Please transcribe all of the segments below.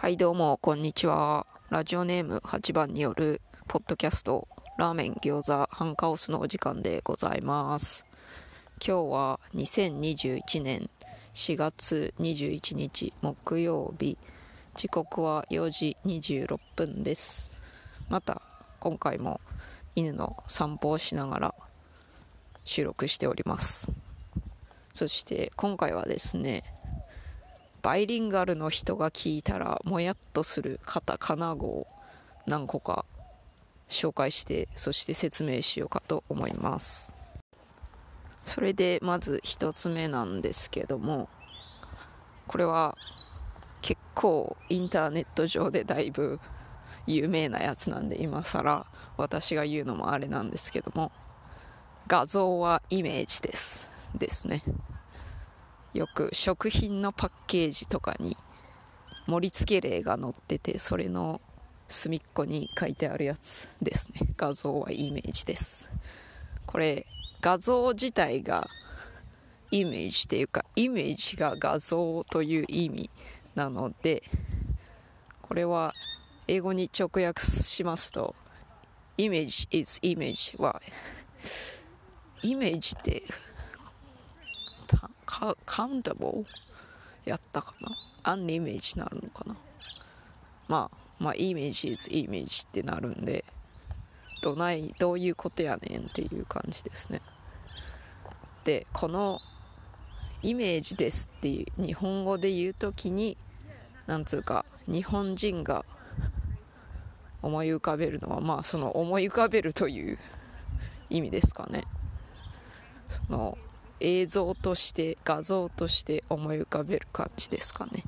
はいどうもこんにちは。ラジオネーム8番によるポッドキャストラーメン餃子ハンカオスのお時間でございます。今日は2021年4月21日木曜日。時刻は4時26分です。また今回も犬の散歩をしながら収録しております。そして今回はですねバイリンガルの人が聞いたらもやっとするカタカナ語を何個か紹介してそして説明しようかと思います。それでまず1つ目なんですけどもこれは結構インターネット上でだいぶ有名なやつなんで今更私が言うのもあれなんですけども画像はイメージです。ですね。よく食品のパッケージとかに盛り付け例が載っててそれの隅っこに書いてあるやつですね。画像はイメージです。これ画像自体がイメージっていうかイメージが画像という意味なのでこれは英語に直訳しますと image is image はイメージってカカウンタボやったかな？アンイメージになるのかな？まあまあイメージ is イメージってなるんでどないどういうことやねんっていう感じですね。でこのイメージですっていう日本語で言う時になんつうか日本人が思い浮かべるのはまあその思い浮かべるという意味ですかね。その映像として画像として思い浮かべる感じですかね。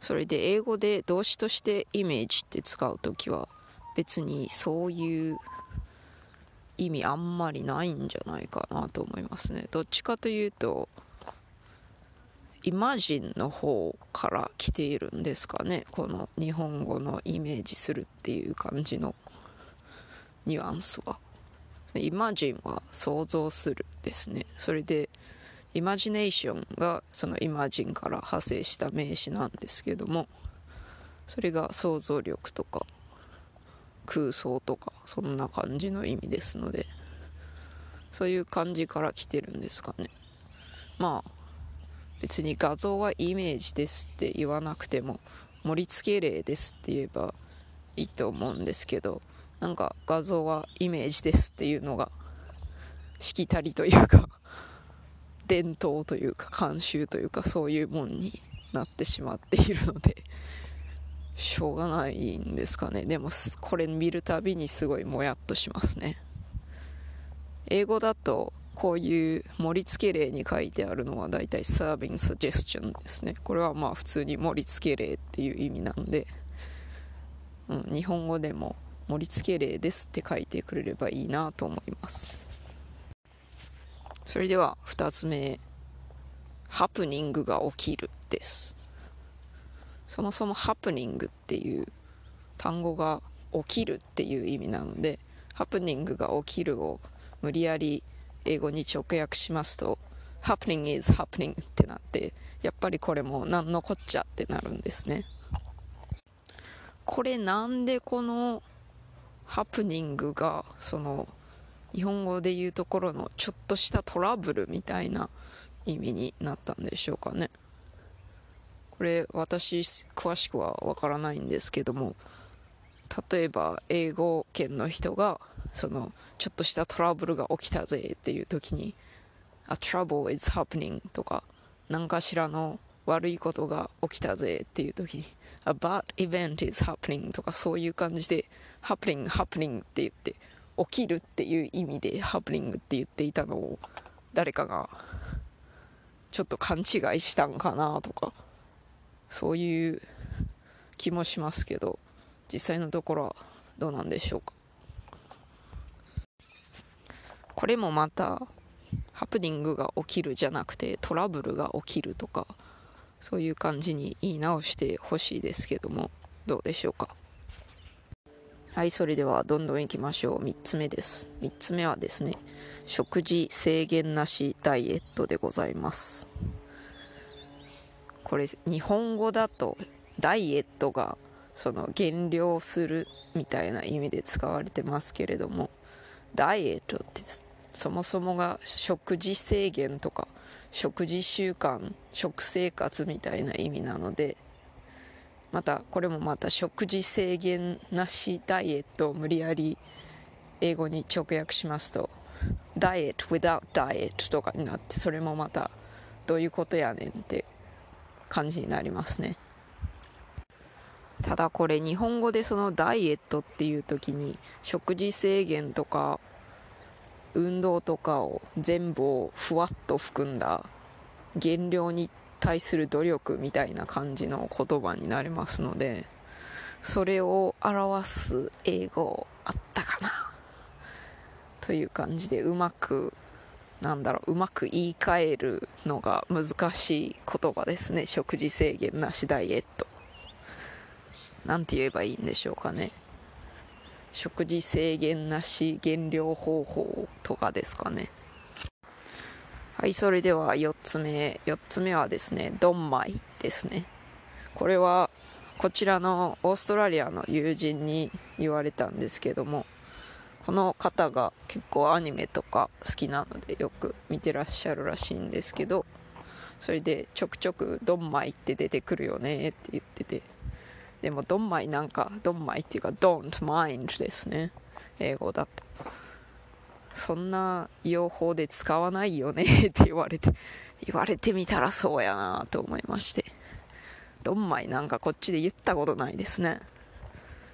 それで英語で動詞としてイメージって使う時は別にそういう意味あんまりないんじゃないかなと思いますね。どっちかというとイマジンの方から来ているんですかね。この日本語のイメージするっていう感じのニュアンスは。イマジンは想像するですね。それでイマジネーションがそのイマジンから派生した名詞なんですけどもそれが想像力とか空想とかそんな感じの意味ですのでそういう感じから来てるんですかね。まあ別に画像はイメージですって言わなくても盛り付け例ですって言えばいいと思うんですけどなんか画像はイメージですっていうのがしきたりというか 伝統というか慣習というかそういうもんになってしまっているので しょうがないんですかね。でもこれ見るたびにすごいもやっとしますね。英語だとこういう盛り付け例に書いてあるのはだいたい serving suggestion ですね。これはまあ普通に盛り付け例っていう意味なんで、うん、日本語でも盛り付け例ですって書いてくれればいいなと思います。それでは2つ目ハプニングが起きるです。そもそもハプニングっていう単語が起きるっていう意味なのでハプニングが起きるを無理やり英語に直訳しますと happening is happening ってなってやっぱりこれも何のこっちゃってなるんですね。これなんでこのハプニングがその日本語で言うところのちょっとしたトラブルみたいな意味になったんでしょうかね。これ私詳しくはわからないんですけども例えば英語圏の人がそのちょっとしたトラブルが起きたぜっていう時に A trouble is happening とか何かしらの悪いことが起きたぜっていう時に A bad event is happening とかそういう感じで happening happening って言って起きるっていう意味で happening って言っていたのを誰かがちょっと勘違いしたんかなとかそういう気もしますけど実際のところはどうなんでしょうか。これもまたハプニングが起きるじゃなくてトラブルが起きるとかそういう感じに言い直してほしいですけどもどうでしょうか。はいそれではどんどんいきましょう。3つ目です。3つ目はですね食事制限なしダイエットでございます。これ日本語だとダイエットがその減量するみたいな意味で使われてますけれどもダイエットってそもそもが食事制限とか食事習慣食生活みたいな意味なのでまたこれもまた食事制限なしダイエットを無理やり英語に直訳しますとダイエット without ダイエットとかになってそれもまたどういうことやねんって感じになりますね。ただこれ日本語でそのダイエットっていう時に食事制限とか運動とかを全部をふわっと含んだ減量に対する努力みたいな感じの言葉になりますのでそれを表す英語あったかな？という感じでうまくなんだろううまく言い換えるのが難しい言葉ですね。食事制限なしダイエット。なんて言えばいいんでしょうかね。食事制限なし減量方法とかですかね。はいそれでは4つ目4つ目はですねドンマイですね。これはこちらのオーストラリアの友人に言われたんですけどもこの方が結構アニメとか好きなのでよく見てらっしゃるらしいんですけどそれでちょくちょくドンマイって出てくるよねって言ってて。でもドンマイなんかドンマイっていうか don't mind ですね。英語だと。そんな用法で使わないよね って言われて言われてみたらそうやなと思いまして。ドンマイなんかこっちで言ったことないですね。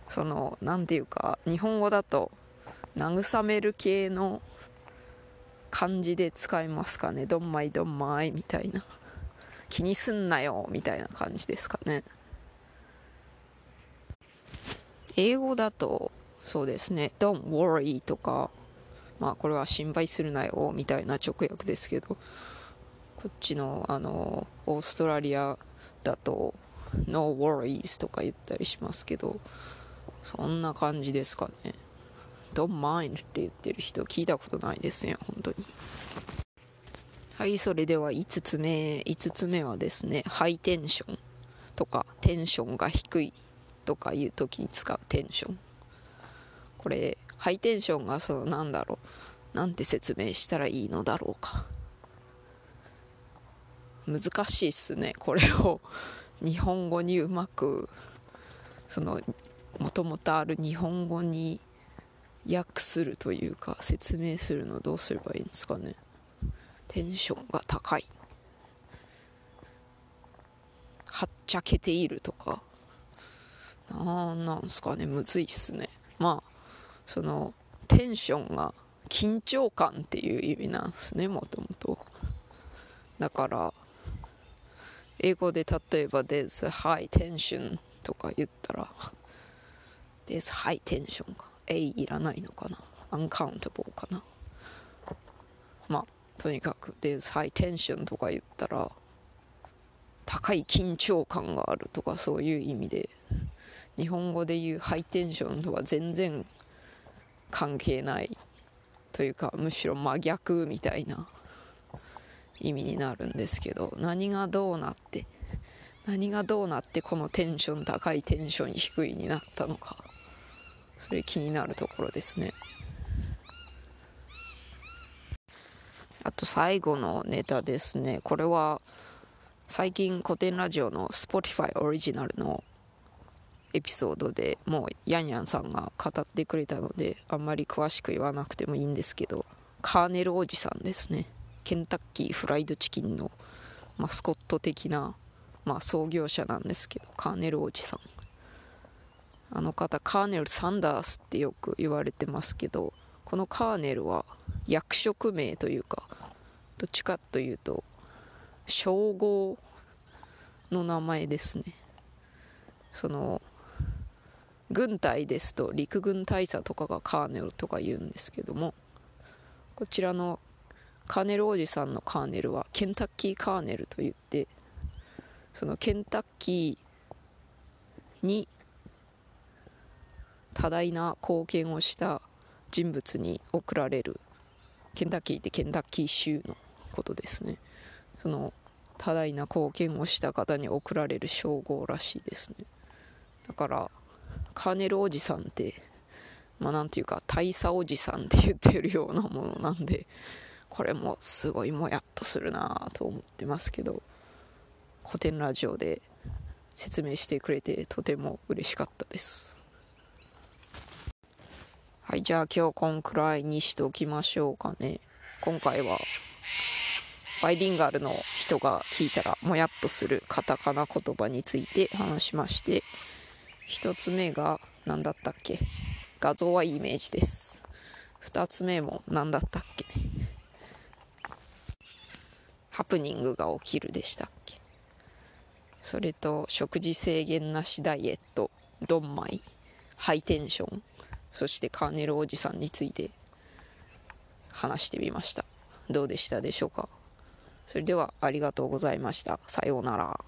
その何ていうか日本語だと慰める系の感じで使いますかね。ドンマイドンマイみたいな。気にすんなよみたいな感じですかね。英語だとそうですね。Don't worry とかまあこれは心配するなよみたいな直訳ですけどこっちのあのオーストラリアだと No worries とか言ったりしますけどそんな感じですかね。Don't mind って言ってる人聞いたことないですね本当に。はいそれでは5つ目5つ目はですねハイテンションとかテンションが低いとかいう時に使うテンションこれハイテンションがそのなんだろう。なんて説明したらいいのだろうか。難しいっすね。これを日本語にうまくそのもともとある日本語に訳するというか説明するのどうすればいいんですかね。テンションが高い。はっちゃけているとか。なんなんすかね。むずいっすね。まあそのテンションが緊張感っていう意味なんですねもともと。だから英語で例えば There's high tension とか言ったら There's high tension か。A いらないのかな。uncountable かな。まあとにかく There's high tension とか言ったら高い緊張感があるとかそういう意味で日本語で言うハイテンションとは全然関係ないというかむしろ真逆みたいな意味になるんですけど何がどうなって何がどうなってこのテンション高いテンション低いになったのかそれ気になるところですね。あと最後のネタですね。これは最近古典ラジオの Spotify オリジナルのエピソードでもうヤンヤンさんが語ってくれたのであんまり詳しく言わなくてもいいんですけどカーネルおじさんですね。ケンタッキーフライドチキンのマスコット的な、まあ、創業者なんですけどカーネルおじさん。あの方カーネル・サンダースってよく言われてますけどこのカーネルは役職名というかどっちかというと称号の名前ですね。その軍隊ですと陸軍大佐とかがカーネルとか言うんですけどもこちらのカーネルおじさんのカーネルはケンタッキーカーネルといってそのケンタッキーに多大な貢献をした人物に贈られるケンタッキーってケンタッキー州のことですね。その多大な貢献をした方に贈られる称号らしいですね。だからカーネルおじさんってまあなんていうか大佐おじさんって言ってるようなものなんでこれもすごいもやっとするなと思ってますけど古典ラジオで説明してくれてとても嬉しかったです。はいじゃあ今日こんくらいにしておきましょうかね。今回はバイリンガルの人が聞いたらもやっとするカタカナ言葉について話しまして1つ目が何だったっけ？画像はイメージです。2つ目も何だったっけ？ハプニングが起きるでしたっけ？それと食事制限なしダイエットドンマイハイテンションそしてカーネルおじさんについて話してみました。どうでしたでしょうか？それではありがとうございました。さようなら。